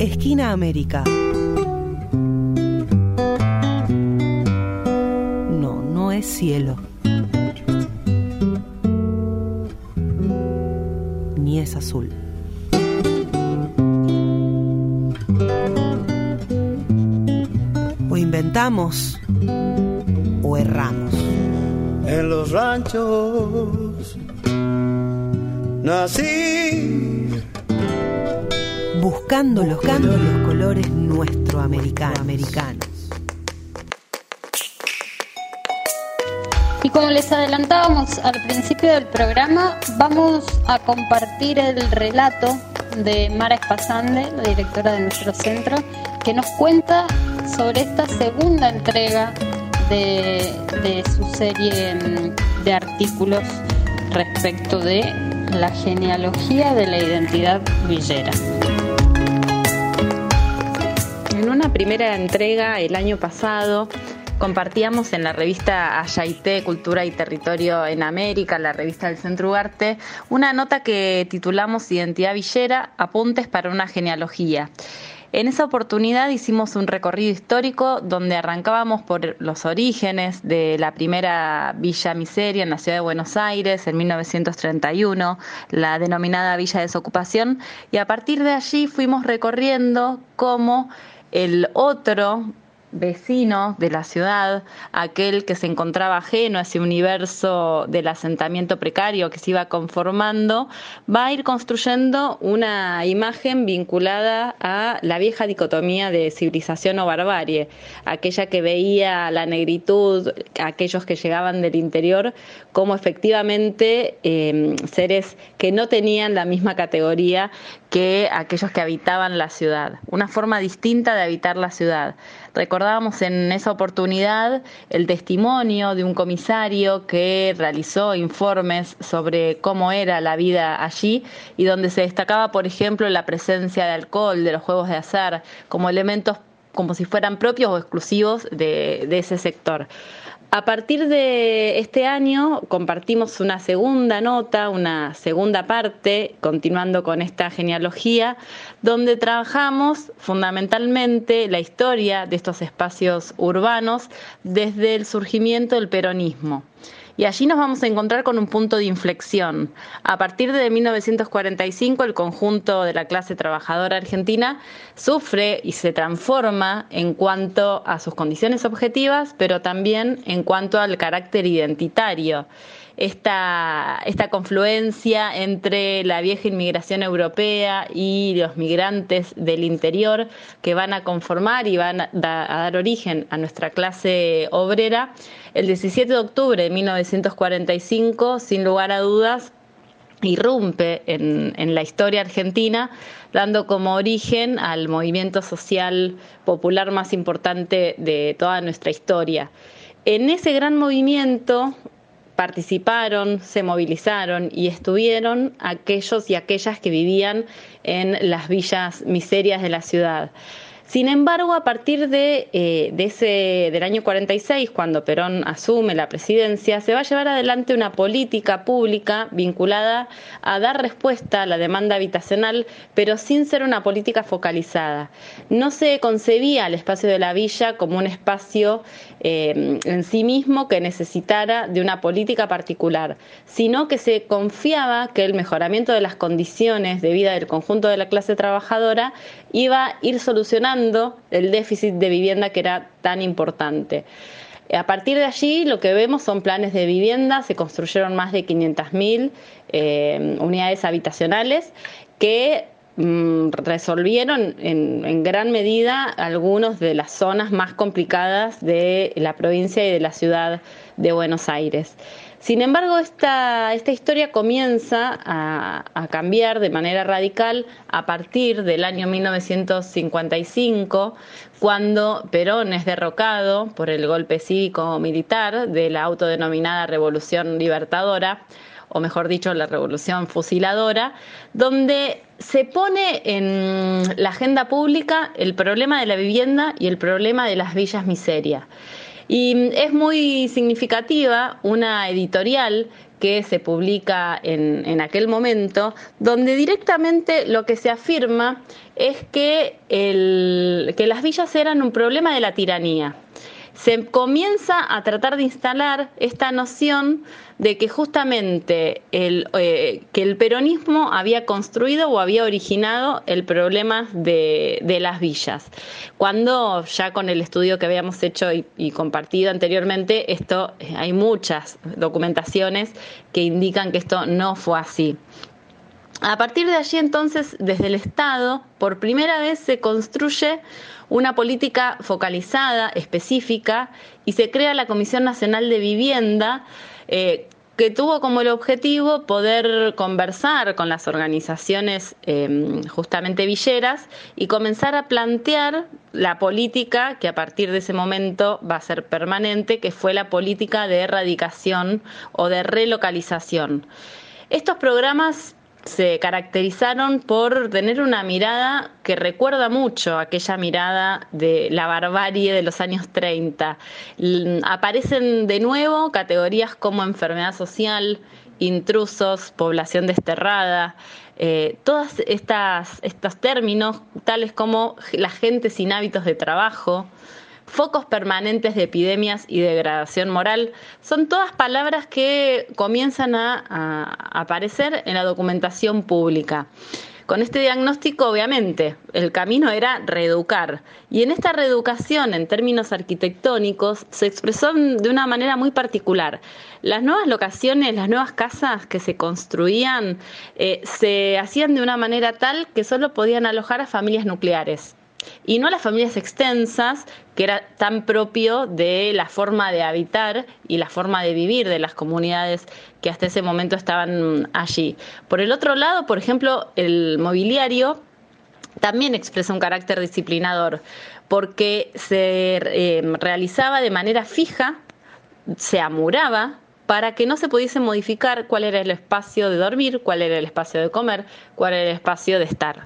Esquina América. No, no es cielo. Ni es azul. O inventamos o erramos. En los ranchos nací Buscando los, buscando los colores nuestro americanos. Y como les adelantábamos al principio del programa, vamos a compartir el relato de Mara Espasande, la directora de nuestro centro, que nos cuenta sobre esta segunda entrega de, de su serie mm, de artículos respecto de la genealogía de la identidad villera. Primera entrega el año pasado compartíamos en la revista Ayaité, Cultura y Territorio en América, la revista del Centro Ugarte, una nota que titulamos Identidad Villera, apuntes para una genealogía. En esa oportunidad hicimos un recorrido histórico donde arrancábamos por los orígenes de la primera Villa Miseria en la ciudad de Buenos Aires en 1931, la denominada Villa Desocupación, y a partir de allí fuimos recorriendo cómo el otro vecino de la ciudad, aquel que se encontraba ajeno a ese universo del asentamiento precario que se iba conformando, va a ir construyendo una imagen vinculada a la vieja dicotomía de civilización o barbarie, aquella que veía la negritud, aquellos que llegaban del interior, como efectivamente eh, seres que no tenían la misma categoría que aquellos que habitaban la ciudad, una forma distinta de habitar la ciudad. Recordábamos en esa oportunidad el testimonio de un comisario que realizó informes sobre cómo era la vida allí y donde se destacaba, por ejemplo, la presencia de alcohol, de los juegos de azar, como elementos como si fueran propios o exclusivos de, de ese sector. A partir de este año compartimos una segunda nota, una segunda parte, continuando con esta genealogía, donde trabajamos fundamentalmente la historia de estos espacios urbanos desde el surgimiento del peronismo. Y allí nos vamos a encontrar con un punto de inflexión. A partir de 1945, el conjunto de la clase trabajadora argentina sufre y se transforma en cuanto a sus condiciones objetivas, pero también en cuanto al carácter identitario esta, esta confluencia entre la vieja inmigración europea y los migrantes del interior que van a conformar y van a, dar origen a nuestra clase obrera. El 17 de octubre de 1945, sin lugar a dudas, irrumpe en, la historia argentina, dando como origen al movimiento social popular más importante de toda nuestra historia. En ese gran movimiento participaron, se movilizaron y estuvieron aquellos y aquellas que vivían en las villas miserias de la ciudad. Sin embargo, a partir de, eh, de, ese, del año 46, cuando Perón asume la presidencia, se va a llevar adelante una política pública vinculada a dar respuesta a la demanda habitacional, pero sin ser una política focalizada. No se concebía el espacio de la villa como un espacio eh, en sí mismo que necesitara de una política particular, sino que se confiaba que el mejoramiento de las condiciones de vida del conjunto de la clase trabajadora iba a ir solucionando el déficit de vivienda que era tan importante. A partir de allí lo que vemos son planes de vivienda, se construyeron más de 500.000 eh, unidades habitacionales que mm, resolvieron en, en, gran medida algunas de las zonas más complicadas de la provincia y de la ciudad de Buenos Aires. Sin embargo, esta, esta historia comienza a, a, cambiar de manera radical a partir del año 1955, cuando Perón es derrocado por el golpe cívico-militar de la autodenominada Revolución Libertadora, o mejor dicho, la Revolución Fusiladora, donde se pone en la agenda pública el problema de la vivienda y el problema de las villas miseria. Y es muy significativa una editorial que se publica en, aquel momento, donde directamente lo que se afirma es que, que las villas eran un problema de la tiranía se comienza a tratar de instalar esta noción de que justamente el, eh, que el peronismo había construido o había originado el problema de, las villas. Cuando ya con el estudio que habíamos hecho y, compartido anteriormente, esto eh, hay muchas documentaciones que indican que esto no fue así. A partir de allí entonces, desde el Estado, por primera vez se construye una política focalizada, específica, y se crea la Comisión Nacional de Vivienda, eh, que tuvo como el objetivo poder conversar con las organizaciones em, justamente villeras y comenzar a plantear la política que a partir de ese momento va a ser permanente, que fue la política de erradicación o de relocalización. Estos programas se caracterizaron por tener una mirada que recuerda mucho aquella mirada de la barbarie de los años 30. Aparecen de nuevo categorías como enfermedad social, intrusos, población desterrada, eh, todos estos términos, tales como la gente sin hábitos de trabajo, focos permanentes de epidemias y degradación moral, son todas palabras que comienzan a, aparecer en la documentación pública. Con este diagnóstico, obviamente, el camino era reeducar. Y en esta reeducación, en términos arquitectónicos, se expresó de una manera muy particular. Las nuevas locaciones, las nuevas casas que se construían, eh, se hacían de una manera tal que solo podían alojar a familias nucleares y no las familias extensas, que era tan propio de la forma de habitar y la forma de vivir de las comunidades que hasta ese momento estaban allí. Por el otro lado, por ejemplo, el mobiliario también expresa un carácter disciplinador, porque se eh, realizaba de manera fija, se amuraba para que no se pudiese modificar cuál era el espacio de dormir, cuál era el espacio de comer, cuál era el espacio de estar.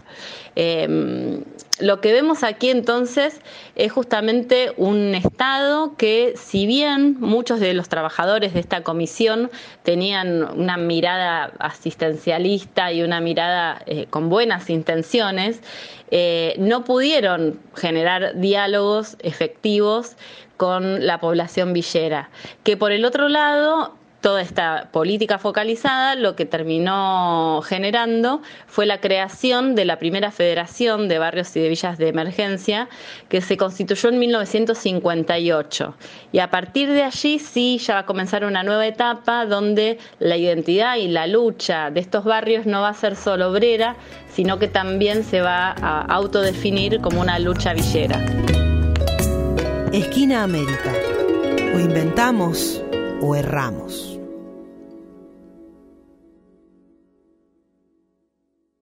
Em, lo que vemos aquí entonces es justamente un Estado que, si bien muchos de los trabajadores de esta comisión tenían una mirada asistencialista y una mirada eh, con buenas intenciones, eh, no pudieron generar diálogos efectivos con la población villera, que por el otro lado toda esta política focalizada lo que terminó generando fue la creación de la primera Federación de Barrios y de Villas de Emergencia que se constituyó en 1958. Y a partir de allí sí ya va a comenzar una nueva etapa donde la identidad y la lucha de estos barrios no va a ser solo obrera, sino que también se va a autodefinir como una lucha villera. Esquina América. O inventamos o erramos.